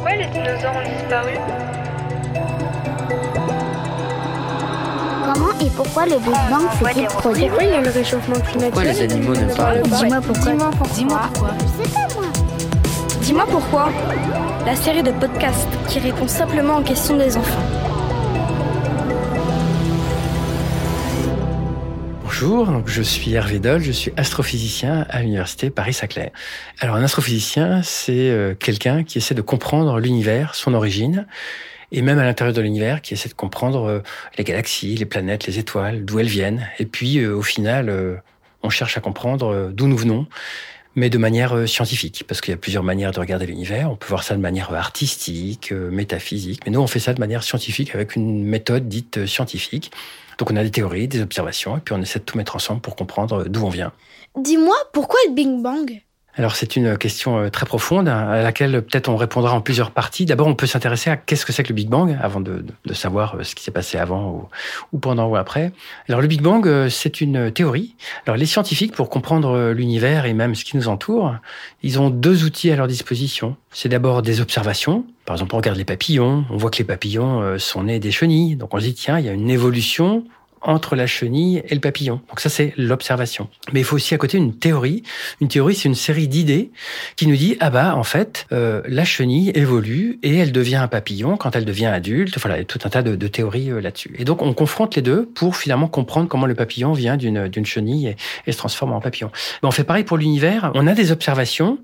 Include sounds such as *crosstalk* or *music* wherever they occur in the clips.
Pourquoi les dinosaures ont disparu Comment et pourquoi le Big Bang s'est-il produit Pourquoi il y a le réchauffement climatique Pourquoi les animaux ne parlent pas Dis-moi pourquoi. Dis-moi pourquoi. Dis-moi pourquoi. Je sais pas moi. Dis-moi pourquoi. La série de podcasts qui répond simplement aux questions des enfants. Bonjour, donc je suis Hervé Doll, je suis astrophysicien à l'université Paris-Saclay. Alors un astrophysicien, c'est euh, quelqu'un qui essaie de comprendre l'univers, son origine, et même à l'intérieur de l'univers, qui essaie de comprendre euh, les galaxies, les planètes, les étoiles, d'où elles viennent. Et puis euh, au final, on cherche à comprendre d'où nous venons, mais de manière euh, scientifique, parce qu'il y a plusieurs manières de regarder l'univers. On peut voir ça de manière artistique, euh, métaphysique, mais nous on fait ça de manière scientifique avec une méthode dite euh, scientifique. Donc on a des théories, des observations, et puis on essaie de tout mettre ensemble pour comprendre d'où on vient. Dis-moi pourquoi le Big Bang? Alors c'est une question euh, très profonde hein, à laquelle peut-être on répondra en plusieurs parties. D'abord on peut s'intéresser à qu'est-ce que c'est que le Big Bang avant de, savoir euh, ce qui s'est passé avant ou, ou pendant ou après. Alors le Big Bang euh, c'est une théorie. Alors les scientifiques pour comprendre euh, l'univers et même ce qui nous entoure, ils ont deux outils à leur disposition. C'est d'abord des observations. Par exemple on regarde les papillons, on voit que les papillons euh, sont nés des chenilles. Donc on se dit tiens il y a une évolution entre la chenille et le papillon. Donc ça, c'est l'observation. Mais il faut aussi à côté une théorie. Une théorie, c'est une série d'idées qui nous dit, ah bah, en fait, euh, la chenille évolue et elle devient un papillon quand elle devient adulte. Voilà, il y a tout un tas de, théories euh, là-dessus. Et donc, on confronte les deux pour finalement comprendre comment le papillon vient d'une chenille et, et se transforme en papillon. Mais on fait pareil pour l'univers. On a des observations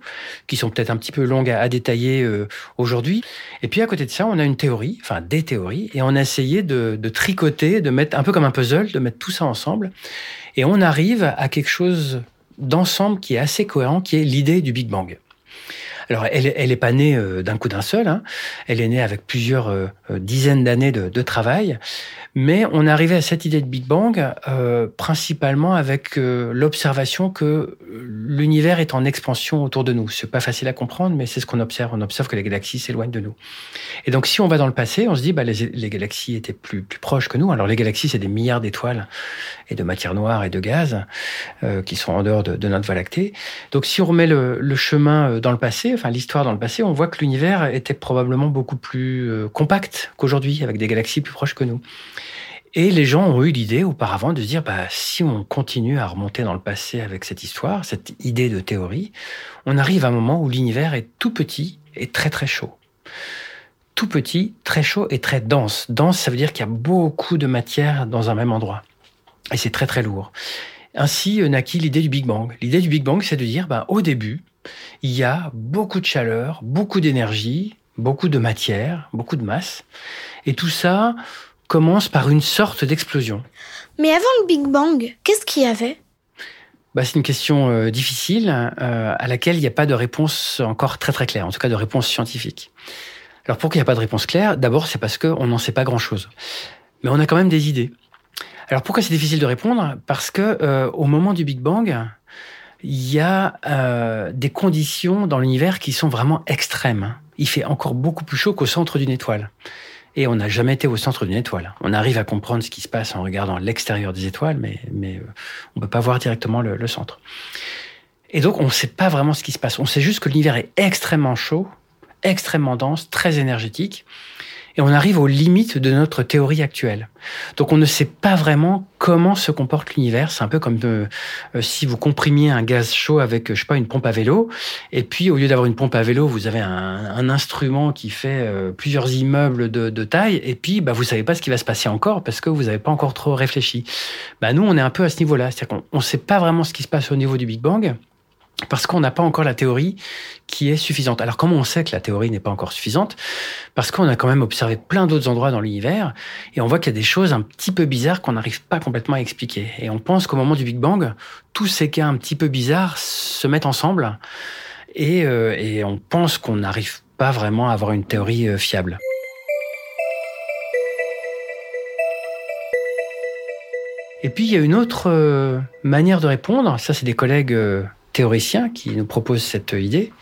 qui sont peut-être un petit peu longues à, à détailler euh, aujourd'hui. Et puis, à côté de ça, on a une théorie, enfin des théories, et on a essayé de, de tricoter, de mettre un peu comme un puzzle, de mettre tout ça ensemble. Et on arrive à quelque chose d'ensemble qui est assez cohérent, qui est l'idée du Big Bang. Alors, elle, elle est pas née euh, d'un coup d'un seul. Hein. Elle est née avec plusieurs euh, euh, dizaines d'années de, de travail. Mais on est arrivé à cette idée de Big Bang euh, principalement avec euh, l'observation que l'univers est en expansion autour de nous. C'est pas facile à comprendre, mais c'est ce qu'on observe. On observe que les galaxies s'éloignent de nous. Et donc, si on va dans le passé, on se dit, bah, les, les galaxies étaient plus, plus proches que nous. Alors, les galaxies, c'est des milliards d'étoiles et de matière noire et de gaz euh, qui sont en dehors de, de, notre Voie lactée. Donc, si on remet le, le, chemin euh, dans le passé, enfin l'histoire dans le passé, on voit que l'univers était probablement beaucoup plus euh, compact qu'aujourd'hui, avec des galaxies plus proches que nous. Et les gens ont eu l'idée auparavant de se dire, bah, si on continue à remonter dans le passé avec cette histoire, cette idée de théorie, on arrive à un moment où l'univers est tout petit et très très chaud tout petit, très chaud et très dense. Dense, ça veut dire qu'il y a beaucoup de matière dans un même endroit. Et c'est très très lourd. Ainsi naquit l'idée du Big Bang. L'idée du Big Bang, c'est de dire, ben, au début, il y a beaucoup de chaleur, beaucoup d'énergie, beaucoup de matière, beaucoup de masse. Et tout ça commence par une sorte d'explosion. Mais avant le Big Bang, qu'est-ce qu'il y avait? Bah, c'est une question euh, difficile euh, à laquelle il n'y a pas de réponse encore très très claire, en tout cas de réponse scientifique. Alors pourquoi il n'y a pas de réponse claire? D'abord, c'est parce qu'on n'en sait pas grand-chose. Mais on a quand même des idées. Alors pourquoi c'est difficile de répondre? Parce que euh, au moment du Big Bang, il y a euh, des conditions dans l'univers qui sont vraiment extrêmes. Il fait encore beaucoup plus chaud qu'au centre d'une étoile. Et on n'a jamais été au centre d'une étoile. On arrive à comprendre ce qui se passe en regardant l'extérieur des étoiles, mais, euh, on peut pas voir directement le centre. Et donc on ne sait pas vraiment ce qui se passe. On sait juste que l'univers est extrêmement chaud extrêmement dense, très énergétique, et on arrive aux limites de notre théorie actuelle. Donc on ne sait pas vraiment comment se comporte l'univers. C'est un peu comme euh, si vous comprimiez un gaz chaud avec, je sais pas, une pompe à vélo, et puis au lieu d'avoir une pompe à vélo, vous avez un, instrument qui fait euh, plusieurs immeubles de, de, taille, et puis bah, vous savez pas ce qui va se passer encore parce que vous n'avez pas encore trop réfléchi. Bah, nous, on est un peu à ce niveau-là, c'est-à-dire qu'on ne sait pas vraiment ce qui se passe au niveau du Big Bang parce qu'on n'a pas encore la théorie qui est suffisante. Alors comment on sait que la théorie n'est pas encore suffisante? Parce qu'on a quand même observé plein d'autres endroits dans l'univers et on voit qu'il y a des choses un petit peu bizarres qu'on n'arrive pas complètement à expliquer. Et on pense qu'au moment du Big Bang, tous ces cas un petit peu bizarres se mettent ensemble et, euh, on pense qu'on n'arrive pas vraiment à avoir une théorie euh, fiable. Et puis il y a une autre euh, manière de répondre, ça c'est des collègues euh, théoriciens qui nous proposent cette idée,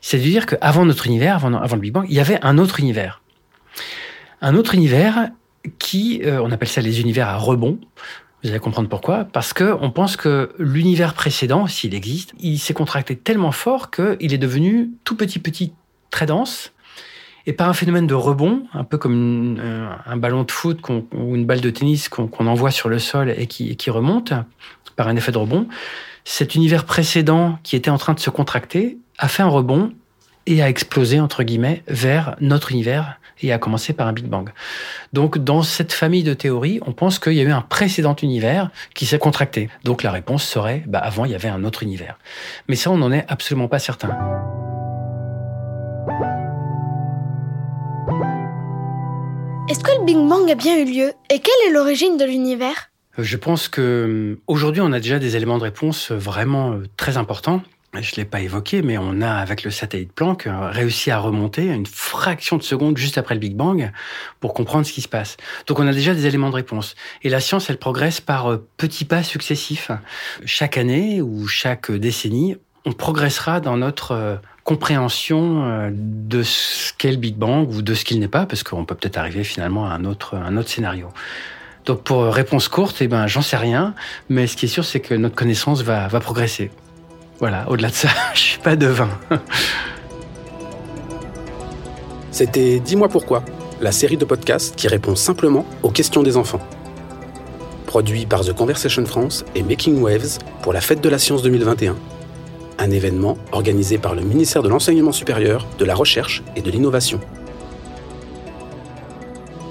c'est de dire qu'avant notre univers, avant, le Big Bang, il y avait un autre univers. Un autre univers qui, euh, on appelle ça les univers à rebond. Vous allez comprendre pourquoi. Parce que on pense que l'univers précédent, s'il existe, il s'est contracté tellement fort qu'il est devenu tout petit, petit, très dense. Et par un phénomène de rebond, un peu comme un ballon de foot ou une balle de tennis qu'on envoie sur le sol et qui remonte par un effet de rebond, cet univers précédent qui était en train de se contracter a fait un rebond et a explosé, entre guillemets, vers notre univers et a commencé par un Big Bang. Donc, dans cette famille de théories, on pense qu'il y a eu un précédent univers qui s'est contracté. Donc, la réponse serait, bah, avant, il y avait un autre univers. Mais ça, on n'en est absolument pas certain. Est-ce que le Big Bang a bien eu lieu? Et quelle est l'origine de l'univers? Je pense que aujourd'hui, on a déjà des éléments de réponse vraiment euh, très importants. Je ne l'ai pas évoqué, mais on a, avec le satellite Planck, euh, réussi à remonter une fraction de seconde juste après le Big Bang pour comprendre ce qui se passe. Donc on a déjà des éléments de réponse. Et la science, elle progresse par euh, petits pas successifs. Chaque année ou chaque décennie, on progressera dans notre compréhension euh, de ce qu'est le Big Bang ou de ce qu'il n'est pas, parce qu'on peut peut-être arriver finalement à un autre scénario. Donc pour réponse courte, eh ben, j'en sais rien, mais ce qui est sûr, c'est que notre connaissance va, va progresser. Voilà, au-delà de ça, *laughs* je suis pas devin. *laughs* C'était Dis-moi pourquoi, la série de podcasts qui répond simplement aux questions des enfants. Produit par The Conversation France et Making Waves pour la Fête de la Science 2021 un événement organisé par le ministère de l'Enseignement supérieur, de la Recherche et de l'Innovation.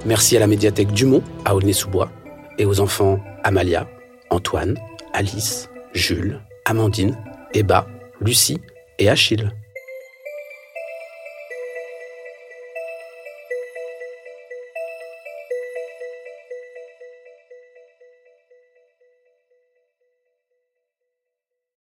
Merci à la médiathèque Dumont à Aulnay-sous-Bois et aux enfants Amalia, Antoine, Alice, Jules, Amandine, Eba, Lucie et Achille.